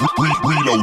Reload.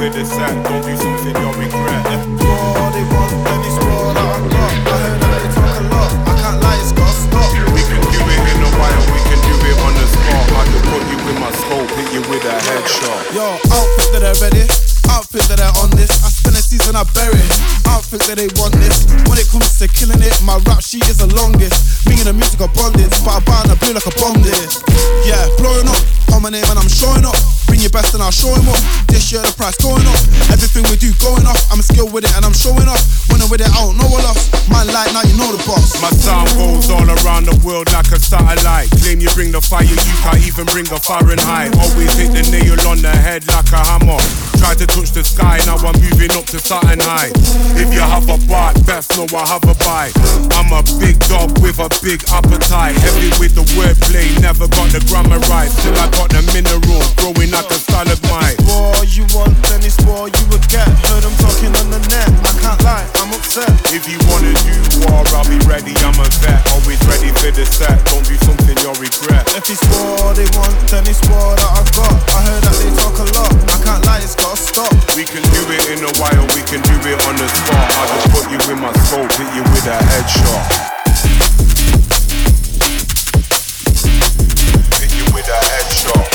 with the sack. Don't do something you'll regret. They want, then it's I got. I heard that they talk a lot. I can't lie, it's gotta stop. We can do it in we can do it on the spot. I can put you in my scope, hit you with a headshot. Yo, outfit that are ready, outfit that are on this. I things and I bury. I don't think that they want this. When it comes to killing it, my rap sheet is the longest. Me and the music are bonded, but I burn a blue like a bomb did. Yeah, blowing up on my name and I'm showing up. Bring your best and I'll show him up. This year the price going up. Everything we do going off. I'm skilled with it and I'm showing off. When I'm with it, I don't know a lot. My light now you know the boss. My sound goes all around the world like a satellite. Claim you bring the fire, you can't even bring a Fahrenheit. Always hit the nail on the head like a hammer tried to touch the sky, now I'm moving up to certain high. If you have a bite, best know I have a bite. I'm a big dog with a big appetite. Heavy with the wordplay, never got the grammar right. Till I got the mineral, growing like a stalagmite. War you want, then it's war you would get. Heard them talking on the net, I can't lie, I'm upset. If you wanna do war, I'll be ready, I'm a vet. Always ready for the set, don't do something you'll regret. If it's war they want, then it's war that I've got. I heard that they talk a lot, I can't lie, it's got gotta stop. We can do it in a while, we can do it on the spot. I just put you in my scope, hit you with a headshot. Hit you with a headshot.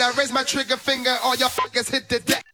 I raise my trigger finger, all your fuckers hit the deck.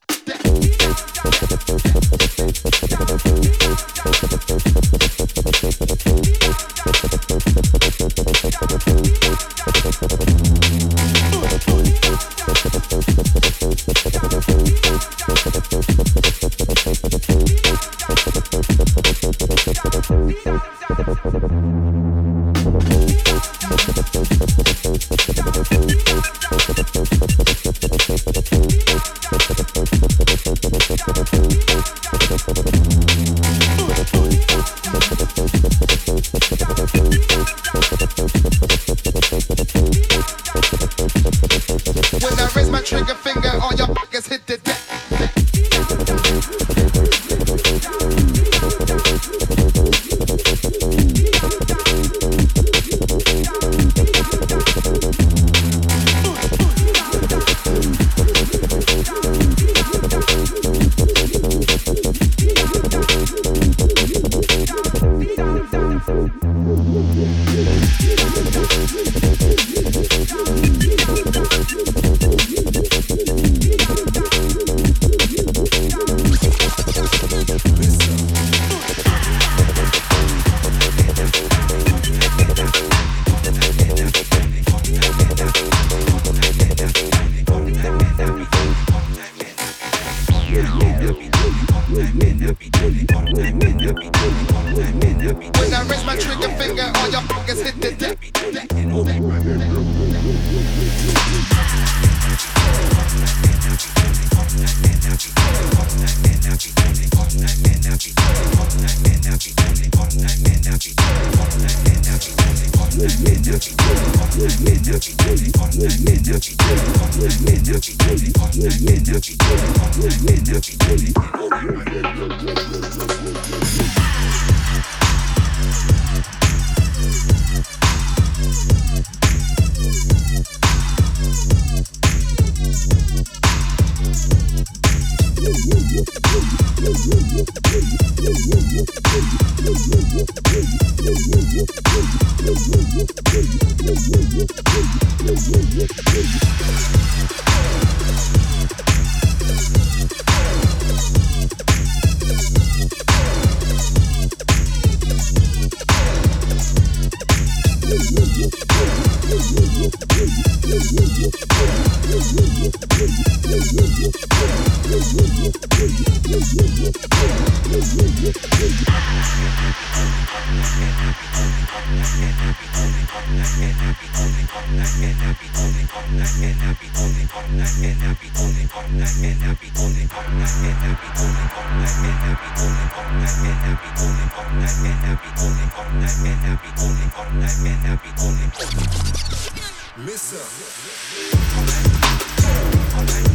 Okay.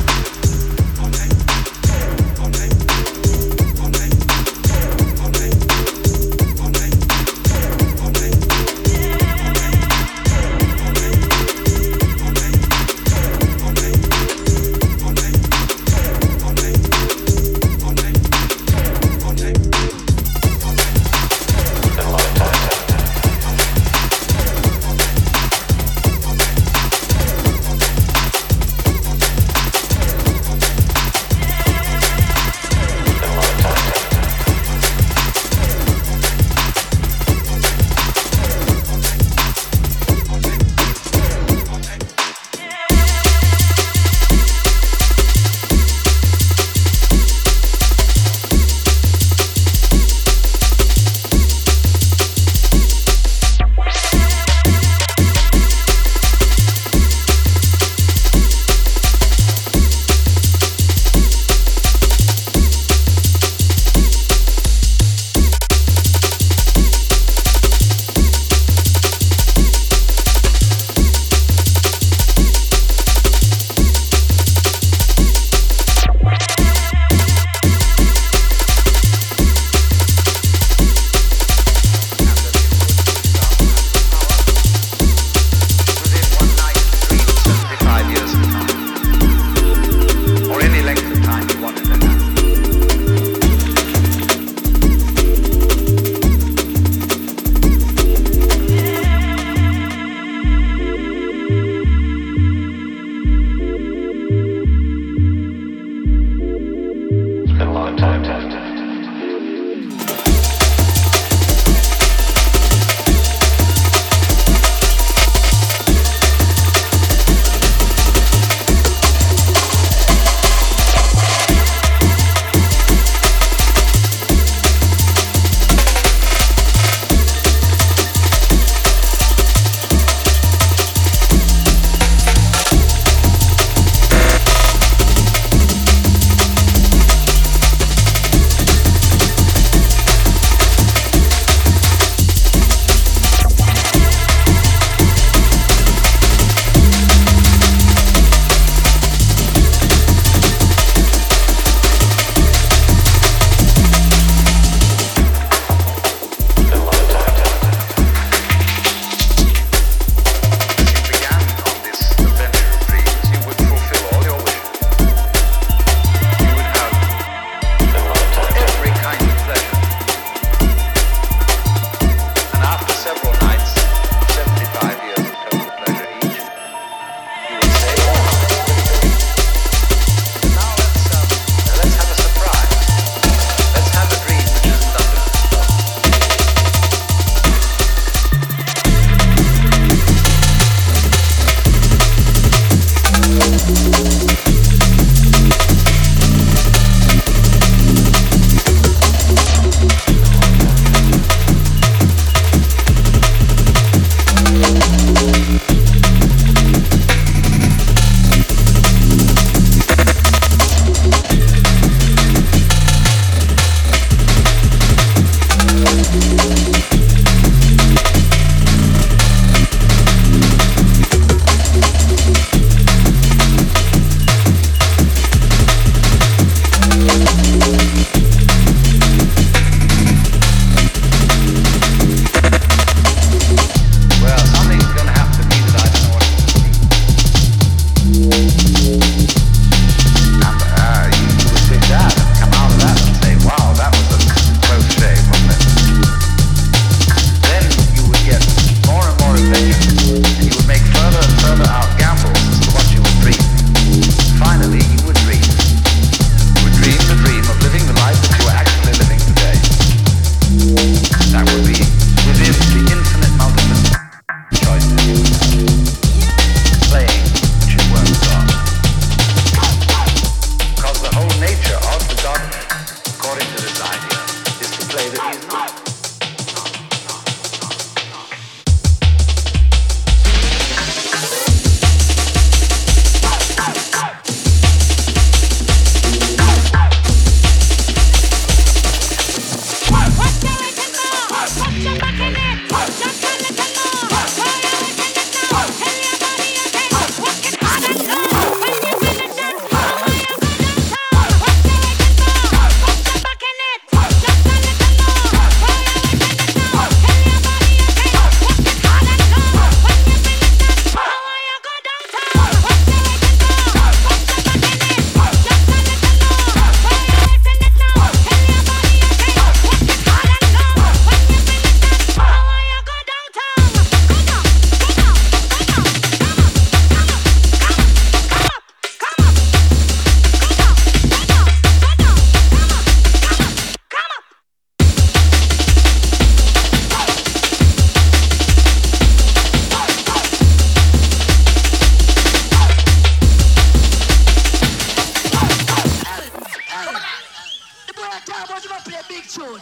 want to play big tune.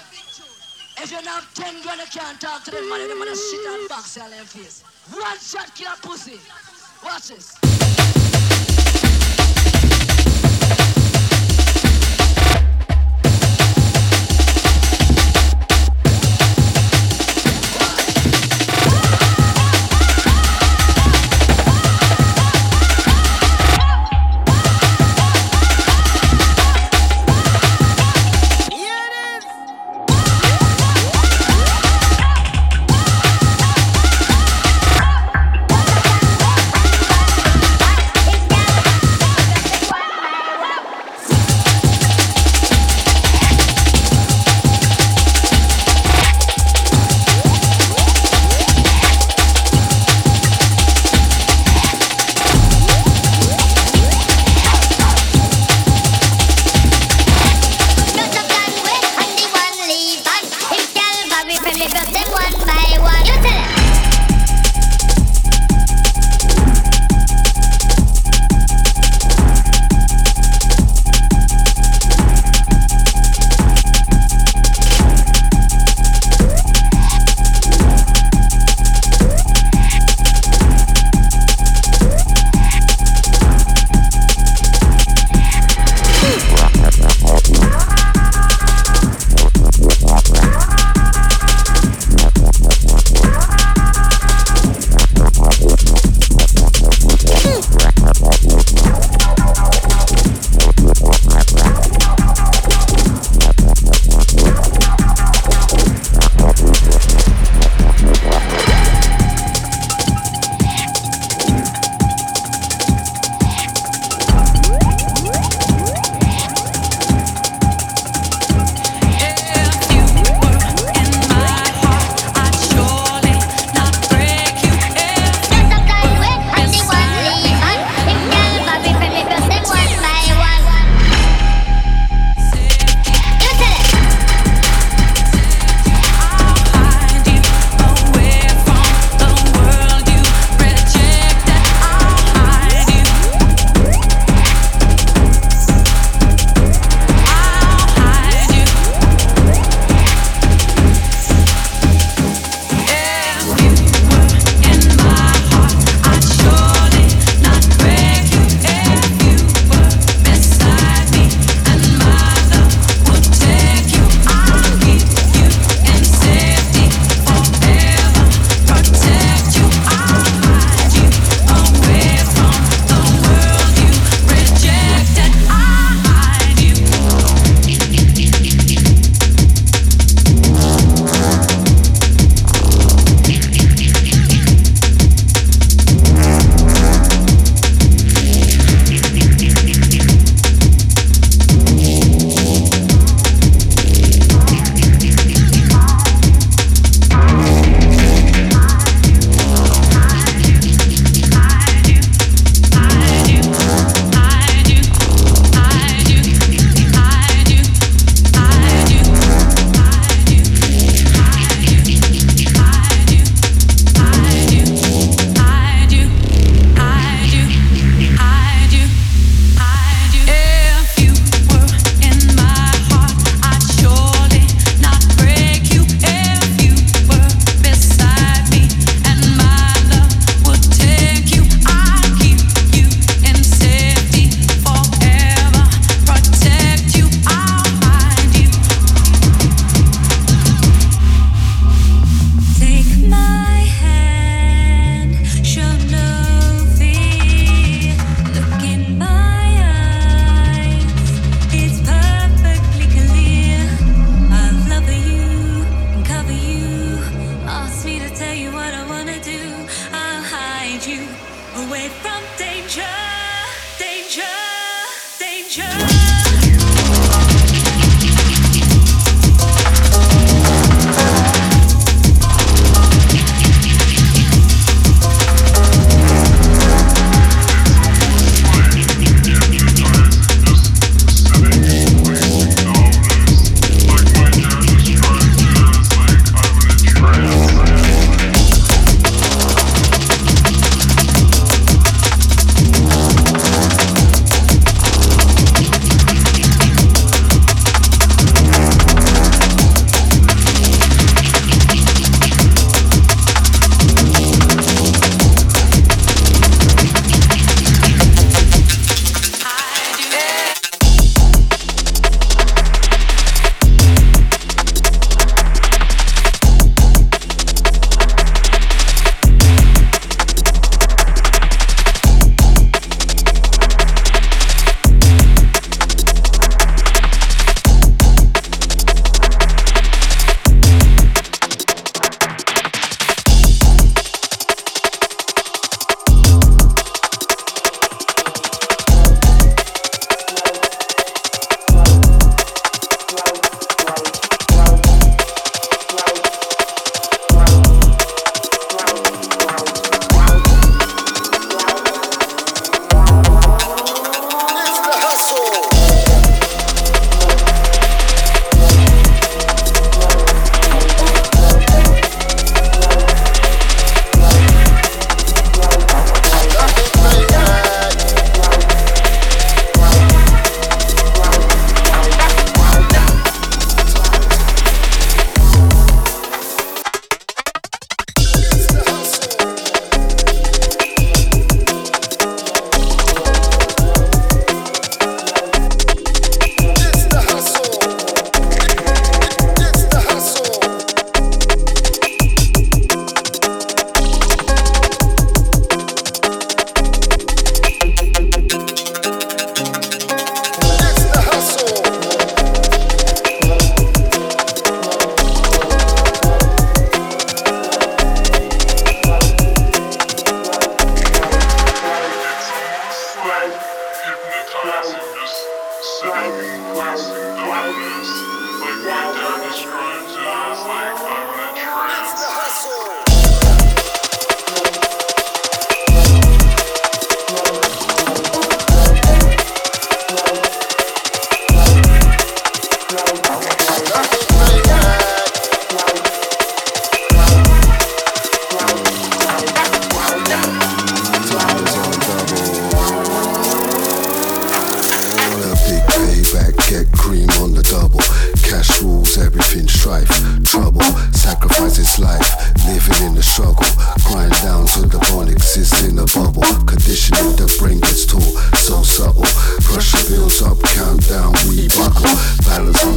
If you have 10 grand, you can't talk to them, man. They're going to shit on box your face. One shot, kill a pussy. Watch this.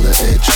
The big